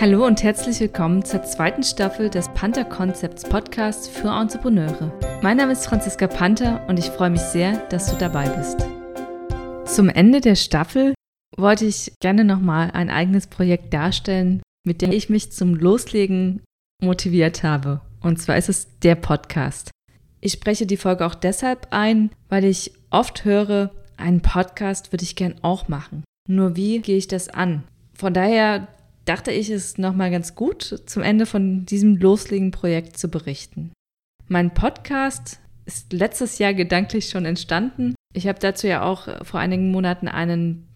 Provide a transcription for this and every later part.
Hallo und herzlich willkommen zur zweiten Staffel des Panther Concepts Podcasts für Entrepreneure. Mein Name ist Franziska Panther und ich freue mich sehr, dass du dabei bist. Zum Ende der Staffel wollte ich gerne nochmal ein eigenes Projekt darstellen, mit dem ich mich zum Loslegen motiviert habe. Und zwar ist es der Podcast. Ich spreche die Folge auch deshalb ein, weil ich oft höre, einen Podcast würde ich gern auch machen. Nur wie gehe ich das an? Von daher dachte ich, es nochmal ganz gut, zum Ende von diesem loslegen Projekt zu berichten. Mein Podcast ist letztes Jahr gedanklich schon entstanden. Ich habe dazu ja auch vor einigen Monaten einen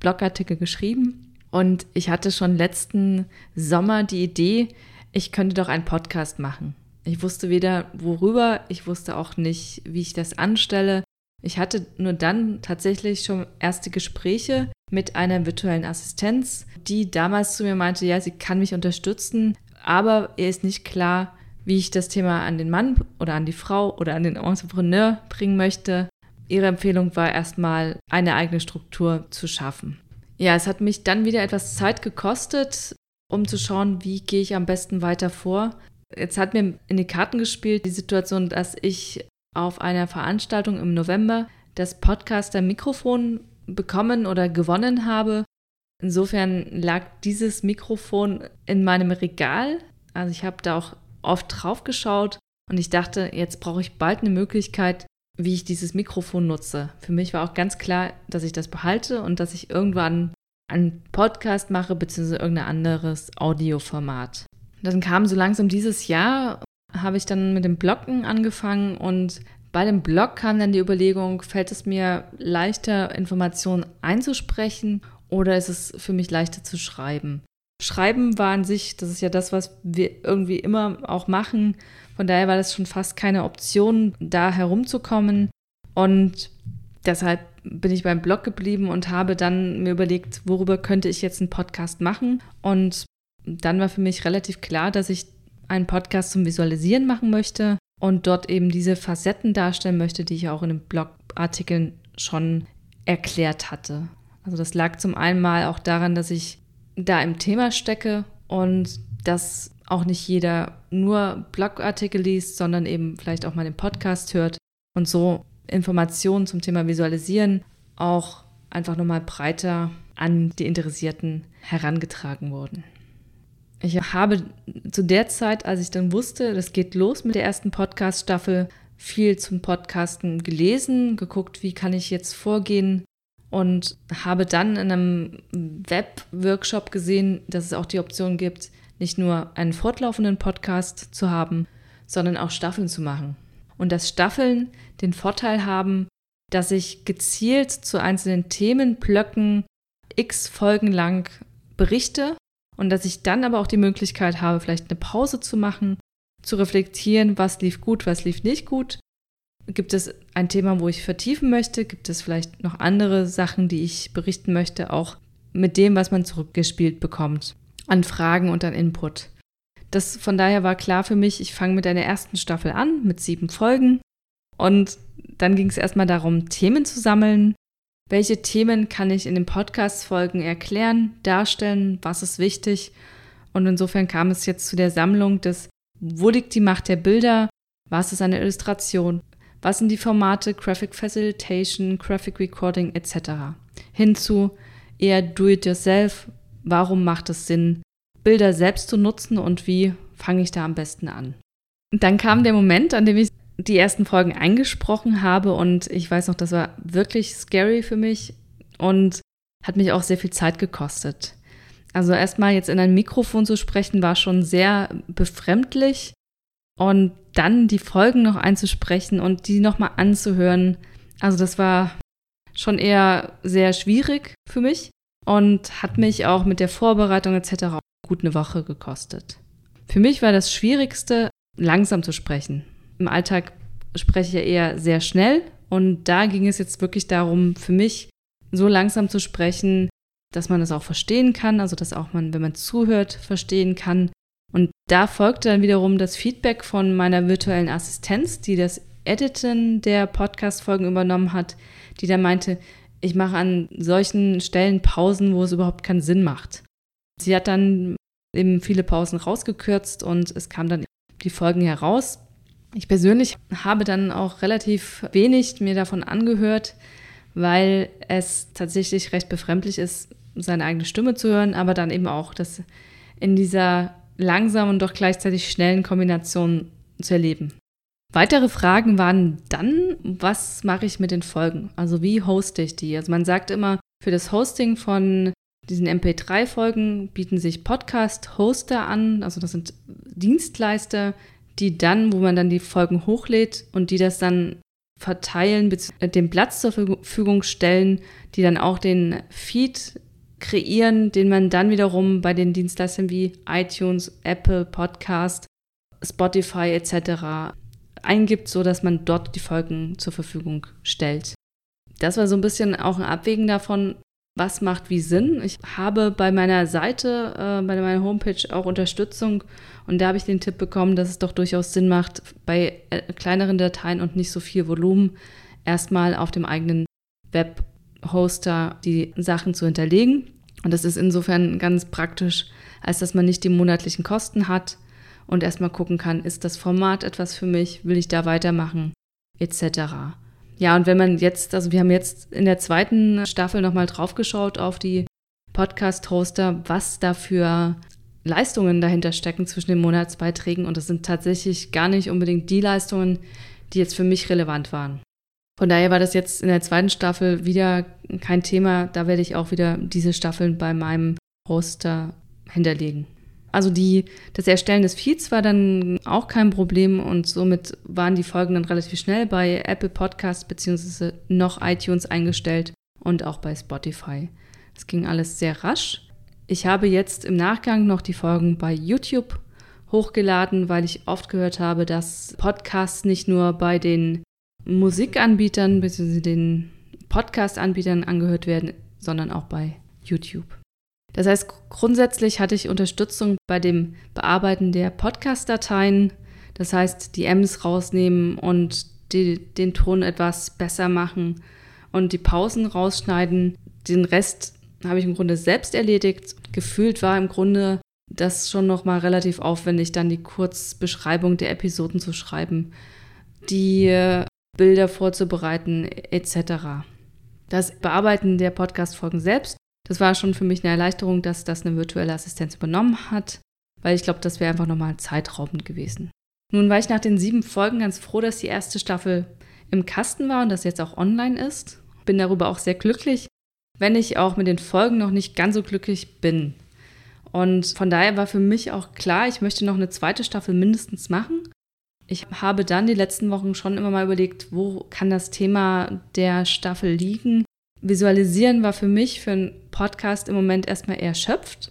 Blogartikel geschrieben und ich hatte schon letzten Sommer die Idee, ich könnte doch einen Podcast machen. Ich wusste weder worüber, ich wusste auch nicht, wie ich das anstelle. Ich hatte nur dann tatsächlich schon erste Gespräche mit einer virtuellen Assistenz, die damals zu mir meinte, ja, sie kann mich unterstützen, aber ihr ist nicht klar, wie ich das Thema an den Mann oder an die Frau oder an den Entrepreneur bringen möchte. Ihre Empfehlung war erstmal, eine eigene Struktur zu schaffen. Ja, es hat mich dann wieder etwas Zeit gekostet, um zu schauen, wie gehe ich am besten weiter vor. Jetzt hat mir in die Karten gespielt die Situation, dass ich auf einer Veranstaltung im November das Podcaster-Mikrofon bekommen oder gewonnen habe. Insofern lag dieses Mikrofon in meinem Regal. Also ich habe da auch oft drauf geschaut und ich dachte, jetzt brauche ich bald eine Möglichkeit, wie ich dieses Mikrofon nutze. Für mich war auch ganz klar, dass ich das behalte und dass ich irgendwann einen Podcast mache, beziehungsweise irgendein anderes Audioformat. Dann kam so langsam dieses Jahr habe ich dann mit dem Bloggen angefangen und bei dem Blog kam dann die Überlegung, fällt es mir leichter, Informationen einzusprechen oder ist es für mich leichter zu schreiben? Schreiben war an sich, das ist ja das, was wir irgendwie immer auch machen. Von daher war das schon fast keine Option, da herumzukommen. Und deshalb bin ich beim Blog geblieben und habe dann mir überlegt, worüber könnte ich jetzt einen Podcast machen. Und dann war für mich relativ klar, dass ich einen Podcast zum Visualisieren machen möchte und dort eben diese Facetten darstellen möchte, die ich auch in den Blogartikeln schon erklärt hatte. Also das lag zum einen mal auch daran, dass ich da im Thema stecke und dass auch nicht jeder nur Blogartikel liest, sondern eben vielleicht auch mal den Podcast hört und so Informationen zum Thema Visualisieren auch einfach nochmal breiter an die Interessierten herangetragen wurden. Ich habe zu der Zeit, als ich dann wusste, das geht los mit der ersten Podcast-Staffel, viel zum Podcasten gelesen, geguckt, wie kann ich jetzt vorgehen und habe dann in einem Web-Workshop gesehen, dass es auch die Option gibt, nicht nur einen fortlaufenden Podcast zu haben, sondern auch Staffeln zu machen. Und dass Staffeln den Vorteil haben, dass ich gezielt zu einzelnen Themenblöcken x Folgen lang berichte und dass ich dann aber auch die Möglichkeit habe, vielleicht eine Pause zu machen, zu reflektieren, was lief gut, was lief nicht gut. Gibt es ein Thema, wo ich vertiefen möchte? Gibt es vielleicht noch andere Sachen, die ich berichten möchte, auch mit dem, was man zurückgespielt bekommt, an Fragen und an Input? Das von daher war klar für mich, ich fange mit einer ersten Staffel an, mit sieben Folgen. Und dann ging es erstmal darum, Themen zu sammeln, welche Themen kann ich in den Podcast-Folgen erklären, darstellen, was ist wichtig? Und insofern kam es jetzt zu der Sammlung des, wo liegt die Macht der Bilder? Was ist eine Illustration? Was sind die Formate Graphic Facilitation, Graphic Recording etc. Hinzu eher Do-it-yourself. Warum macht es Sinn, Bilder selbst zu nutzen und wie fange ich da am besten an? Und dann kam der Moment, an dem ich die ersten Folgen eingesprochen habe und ich weiß noch, das war wirklich scary für mich und hat mich auch sehr viel Zeit gekostet. Also erstmal jetzt in ein Mikrofon zu sprechen war schon sehr befremdlich und dann die Folgen noch einzusprechen und die nochmal anzuhören. Also das war schon eher sehr schwierig für mich und hat mich auch mit der Vorbereitung etc. gut eine Woche gekostet. Für mich war das Schwierigste, langsam zu sprechen im Alltag spreche ich ja eher sehr schnell und da ging es jetzt wirklich darum, für mich so langsam zu sprechen, dass man es auch verstehen kann, also dass auch man, wenn man zuhört, verstehen kann. Und da folgte dann wiederum das Feedback von meiner virtuellen Assistenz, die das Editen der Podcast-Folgen übernommen hat, die dann meinte, ich mache an solchen Stellen Pausen, wo es überhaupt keinen Sinn macht. Sie hat dann eben viele Pausen rausgekürzt und es kam dann die Folgen heraus. Ich persönlich habe dann auch relativ wenig mir davon angehört, weil es tatsächlich recht befremdlich ist, seine eigene Stimme zu hören, aber dann eben auch das in dieser langsamen und doch gleichzeitig schnellen Kombination zu erleben. Weitere Fragen waren dann, was mache ich mit den Folgen? Also wie hoste ich die? Also man sagt immer, für das Hosting von diesen MP3-Folgen bieten sich Podcast-Hoster an. Also das sind Dienstleister, die dann, wo man dann die Folgen hochlädt und die das dann verteilen, den Platz zur Verfügung stellen, die dann auch den Feed kreieren, den man dann wiederum bei den Dienstleistern wie iTunes, Apple Podcast, Spotify etc. eingibt, so dass man dort die Folgen zur Verfügung stellt. Das war so ein bisschen auch ein Abwägen davon, was macht wie Sinn. Ich habe bei meiner Seite, äh, bei meiner Homepage auch Unterstützung und da habe ich den Tipp bekommen, dass es doch durchaus Sinn macht, bei äh, kleineren Dateien und nicht so viel Volumen erstmal auf dem eigenen Webhoster die Sachen zu hinterlegen. Und das ist insofern ganz praktisch, als dass man nicht die monatlichen Kosten hat und erstmal gucken kann, ist das Format etwas für mich, will ich da weitermachen, etc. Ja, und wenn man jetzt, also wir haben jetzt in der zweiten Staffel nochmal draufgeschaut auf die Podcast-Hoster, was da für Leistungen dahinter stecken zwischen den Monatsbeiträgen. Und das sind tatsächlich gar nicht unbedingt die Leistungen, die jetzt für mich relevant waren. Von daher war das jetzt in der zweiten Staffel wieder kein Thema. Da werde ich auch wieder diese Staffeln bei meinem Hoster hinterlegen. Also die, das Erstellen des Feeds war dann auch kein Problem und somit waren die Folgen dann relativ schnell bei Apple Podcasts bzw. noch iTunes eingestellt und auch bei Spotify. Das ging alles sehr rasch. Ich habe jetzt im Nachgang noch die Folgen bei YouTube hochgeladen, weil ich oft gehört habe, dass Podcasts nicht nur bei den Musikanbietern bzw. den Podcast-Anbietern angehört werden, sondern auch bei YouTube. Das heißt, grundsätzlich hatte ich Unterstützung bei dem Bearbeiten der Podcast-Dateien. Das heißt, die Ms rausnehmen und die, den Ton etwas besser machen und die Pausen rausschneiden. Den Rest habe ich im Grunde selbst erledigt. Gefühlt war im Grunde das schon nochmal relativ aufwendig, dann die Kurzbeschreibung der Episoden zu schreiben, die Bilder vorzubereiten etc. Das Bearbeiten der Podcast-Folgen selbst das war schon für mich eine Erleichterung, dass das eine virtuelle Assistenz übernommen hat, weil ich glaube, das wäre einfach nochmal zeitraubend gewesen. Nun war ich nach den sieben Folgen ganz froh, dass die erste Staffel im Kasten war und das jetzt auch online ist. Bin darüber auch sehr glücklich, wenn ich auch mit den Folgen noch nicht ganz so glücklich bin. Und von daher war für mich auch klar, ich möchte noch eine zweite Staffel mindestens machen. Ich habe dann die letzten Wochen schon immer mal überlegt, wo kann das Thema der Staffel liegen Visualisieren war für mich für einen Podcast im Moment erstmal eher schöpft,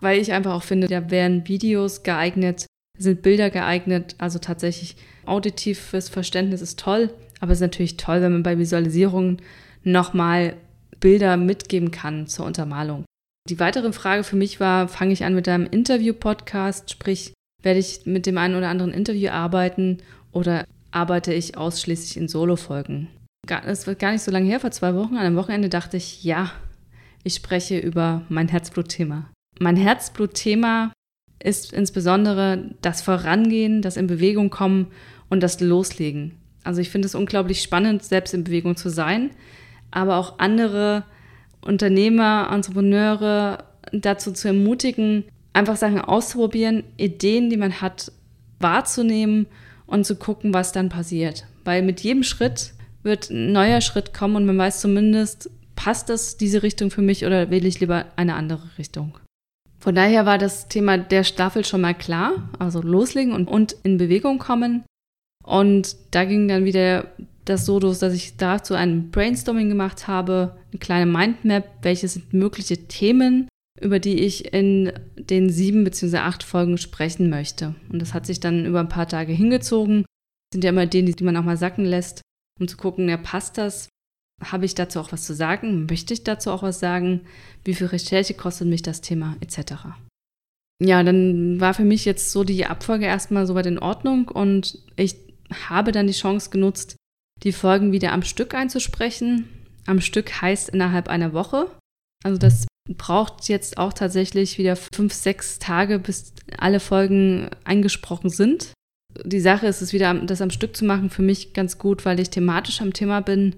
weil ich einfach auch finde, da wären Videos geeignet, sind Bilder geeignet, also tatsächlich auditives Verständnis ist toll, aber es ist natürlich toll, wenn man bei Visualisierungen nochmal Bilder mitgeben kann zur Untermalung. Die weitere Frage für mich war, fange ich an mit einem Interview-Podcast, sprich, werde ich mit dem einen oder anderen Interview arbeiten oder arbeite ich ausschließlich in Solo-Folgen? Es wird gar nicht so lange her, vor zwei Wochen, an einem Wochenende dachte ich, ja, ich spreche über mein Herzblutthema. Mein Herzblutthema ist insbesondere das Vorangehen, das in Bewegung kommen und das Loslegen. Also ich finde es unglaublich spannend, selbst in Bewegung zu sein, aber auch andere Unternehmer, Entrepreneure dazu zu ermutigen, einfach Sachen auszuprobieren, Ideen, die man hat, wahrzunehmen und zu gucken, was dann passiert. Weil mit jedem Schritt wird ein neuer Schritt kommen und man weiß zumindest, passt das diese Richtung für mich oder wähle ich lieber eine andere Richtung. Von daher war das Thema der Staffel schon mal klar, also loslegen und, und in Bewegung kommen. Und da ging dann wieder das so los, dass ich dazu ein Brainstorming gemacht habe, eine kleine Mindmap, welche sind mögliche Themen, über die ich in den sieben bzw. acht Folgen sprechen möchte. Und das hat sich dann über ein paar Tage hingezogen. Das sind ja immer Dinge, die man auch mal sacken lässt um zu gucken, ja, passt das? Habe ich dazu auch was zu sagen? Möchte ich dazu auch was sagen? Wie viel Recherche kostet mich das Thema? Etc. Ja, dann war für mich jetzt so die Abfolge erstmal soweit in Ordnung und ich habe dann die Chance genutzt, die Folgen wieder am Stück einzusprechen. Am Stück heißt innerhalb einer Woche. Also das braucht jetzt auch tatsächlich wieder fünf, sechs Tage, bis alle Folgen eingesprochen sind. Die Sache ist es wieder, das am Stück zu machen, für mich ganz gut, weil ich thematisch am Thema bin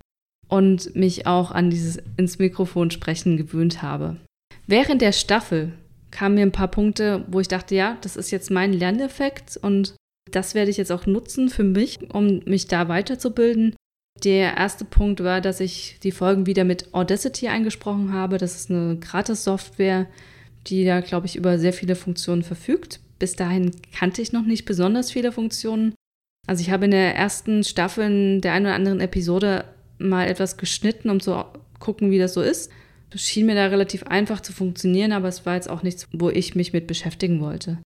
und mich auch an dieses ins Mikrofon sprechen gewöhnt habe. Während der Staffel kamen mir ein paar Punkte, wo ich dachte, ja, das ist jetzt mein Lerneffekt und das werde ich jetzt auch nutzen für mich, um mich da weiterzubilden. Der erste Punkt war, dass ich die Folgen wieder mit Audacity eingesprochen habe. Das ist eine Gratis-Software, die da, glaube ich, über sehr viele Funktionen verfügt. Bis dahin kannte ich noch nicht besonders viele Funktionen. Also ich habe in der ersten Staffel in der einen oder anderen Episode mal etwas geschnitten, um zu gucken, wie das so ist. Das schien mir da relativ einfach zu funktionieren, aber es war jetzt auch nichts, wo ich mich mit beschäftigen wollte.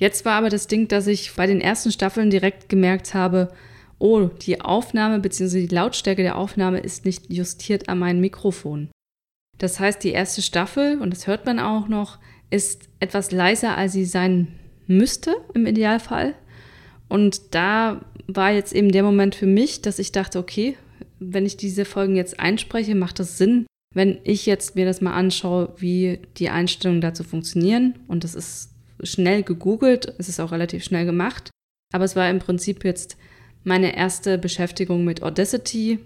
Jetzt war aber das Ding, dass ich bei den ersten Staffeln direkt gemerkt habe, oh, die Aufnahme bzw. die Lautstärke der Aufnahme ist nicht justiert an mein Mikrofon. Das heißt, die erste Staffel, und das hört man auch noch, ist etwas leiser, als sie sein müsste im Idealfall. Und da war jetzt eben der Moment für mich, dass ich dachte, okay, wenn ich diese Folgen jetzt einspreche, macht das Sinn, wenn ich jetzt mir das mal anschaue, wie die Einstellungen dazu funktionieren. Und das ist schnell gegoogelt, es ist auch relativ schnell gemacht. Aber es war im Prinzip jetzt meine erste Beschäftigung mit Audacity,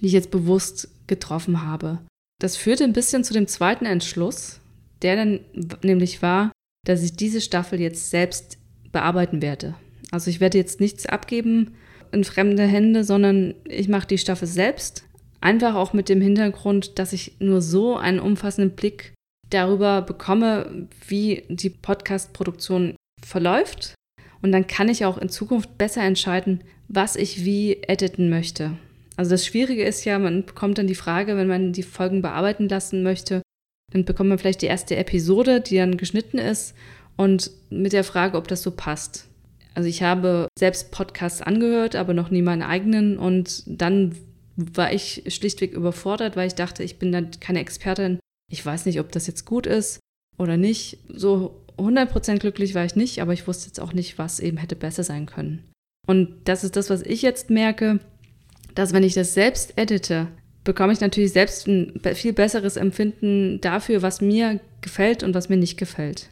die ich jetzt bewusst getroffen habe. Das führte ein bisschen zu dem zweiten Entschluss, der dann nämlich war, dass ich diese Staffel jetzt selbst bearbeiten werde. Also ich werde jetzt nichts abgeben in fremde Hände, sondern ich mache die Staffel selbst. Einfach auch mit dem Hintergrund, dass ich nur so einen umfassenden Blick darüber bekomme, wie die Podcast-Produktion verläuft. Und dann kann ich auch in Zukunft besser entscheiden, was ich wie editen möchte. Also das Schwierige ist ja, man bekommt dann die Frage, wenn man die Folgen bearbeiten lassen möchte, dann bekommt man vielleicht die erste Episode, die dann geschnitten ist und mit der Frage, ob das so passt. Also ich habe selbst Podcasts angehört, aber noch nie meinen eigenen und dann war ich schlichtweg überfordert, weil ich dachte, ich bin dann keine Expertin. Ich weiß nicht, ob das jetzt gut ist oder nicht. So 100% glücklich war ich nicht, aber ich wusste jetzt auch nicht, was eben hätte besser sein können. Und das ist das, was ich jetzt merke, dass wenn ich das selbst edite, bekomme ich natürlich selbst ein viel besseres Empfinden dafür, was mir gefällt und was mir nicht gefällt.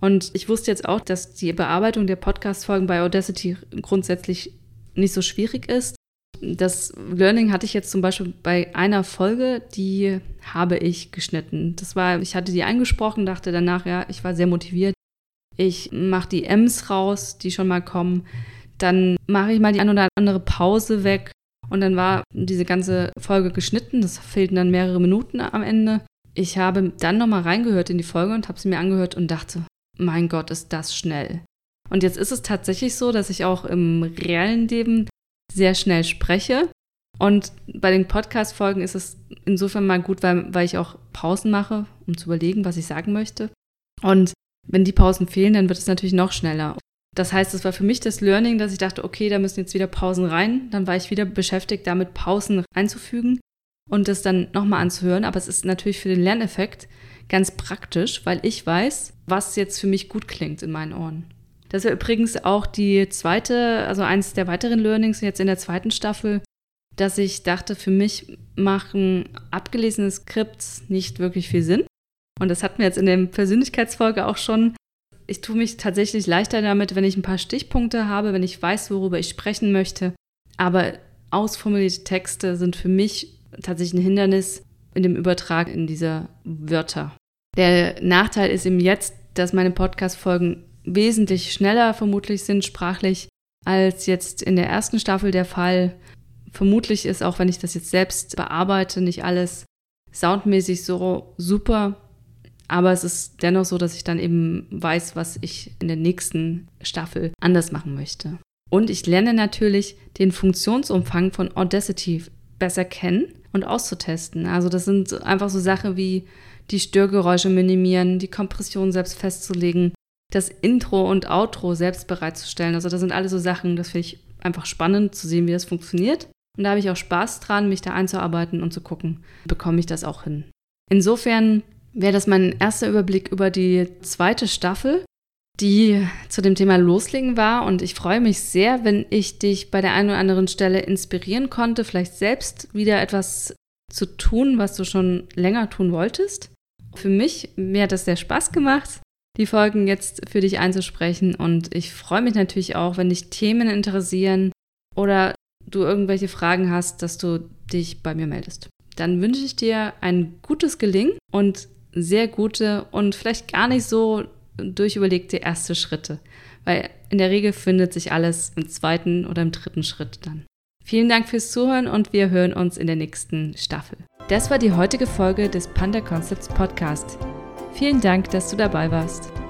Und ich wusste jetzt auch, dass die Bearbeitung der Podcast-Folgen bei Audacity grundsätzlich nicht so schwierig ist. Das Learning hatte ich jetzt zum Beispiel bei einer Folge, die habe ich geschnitten. Das war, ich hatte die eingesprochen, dachte danach, ja, ich war sehr motiviert. Ich mache die M's raus, die schon mal kommen. Dann mache ich mal die ein oder andere Pause weg. Und dann war diese ganze Folge geschnitten. Das fehlten dann mehrere Minuten am Ende. Ich habe dann nochmal reingehört in die Folge und habe sie mir angehört und dachte, mein Gott, ist das schnell. Und jetzt ist es tatsächlich so, dass ich auch im reellen Leben sehr schnell spreche. Und bei den Podcast-Folgen ist es insofern mal gut, weil, weil ich auch Pausen mache, um zu überlegen, was ich sagen möchte. Und wenn die Pausen fehlen, dann wird es natürlich noch schneller. Das heißt, es war für mich das Learning, dass ich dachte, okay, da müssen jetzt wieder Pausen rein. Dann war ich wieder beschäftigt, damit Pausen einzufügen und das dann nochmal anzuhören. Aber es ist natürlich für den Lerneffekt ganz praktisch, weil ich weiß, was jetzt für mich gut klingt in meinen Ohren. Das war übrigens auch die zweite, also eines der weiteren Learnings jetzt in der zweiten Staffel, dass ich dachte, für mich machen abgelesene Skripts nicht wirklich viel Sinn. Und das hatten wir jetzt in der Persönlichkeitsfolge auch schon. Ich tue mich tatsächlich leichter damit, wenn ich ein paar Stichpunkte habe, wenn ich weiß, worüber ich sprechen möchte. Aber ausformulierte Texte sind für mich tatsächlich ein Hindernis in dem Übertrag in diese Wörter. Der Nachteil ist eben jetzt, dass meine Podcast-Folgen wesentlich schneller vermutlich sind sprachlich als jetzt in der ersten Staffel der Fall. Vermutlich ist auch, wenn ich das jetzt selbst bearbeite, nicht alles soundmäßig so super. Aber es ist dennoch so, dass ich dann eben weiß, was ich in der nächsten Staffel anders machen möchte. Und ich lerne natürlich den Funktionsumfang von Audacity besser kennen und auszutesten. Also das sind einfach so Sachen wie die Störgeräusche minimieren, die Kompression selbst festzulegen, das Intro und Outro selbst bereitzustellen. Also das sind alles so Sachen, das finde ich einfach spannend zu sehen, wie das funktioniert. Und da habe ich auch Spaß dran, mich da einzuarbeiten und zu gucken, bekomme ich das auch hin. Insofern wäre das mein erster Überblick über die zweite Staffel, die zu dem Thema Loslegen war. Und ich freue mich sehr, wenn ich dich bei der einen oder anderen Stelle inspirieren konnte, vielleicht selbst wieder etwas zu tun, was du schon länger tun wolltest. Für mich, mir hat das sehr Spaß gemacht, die Folgen jetzt für dich einzusprechen und ich freue mich natürlich auch, wenn dich Themen interessieren oder du irgendwelche Fragen hast, dass du dich bei mir meldest. Dann wünsche ich dir ein gutes Gelingen und sehr gute und vielleicht gar nicht so durchüberlegte erste Schritte, weil in der Regel findet sich alles im zweiten oder im dritten Schritt dann. Vielen Dank fürs Zuhören und wir hören uns in der nächsten Staffel. Das war die heutige Folge des Panda Concepts Podcast. Vielen Dank, dass du dabei warst.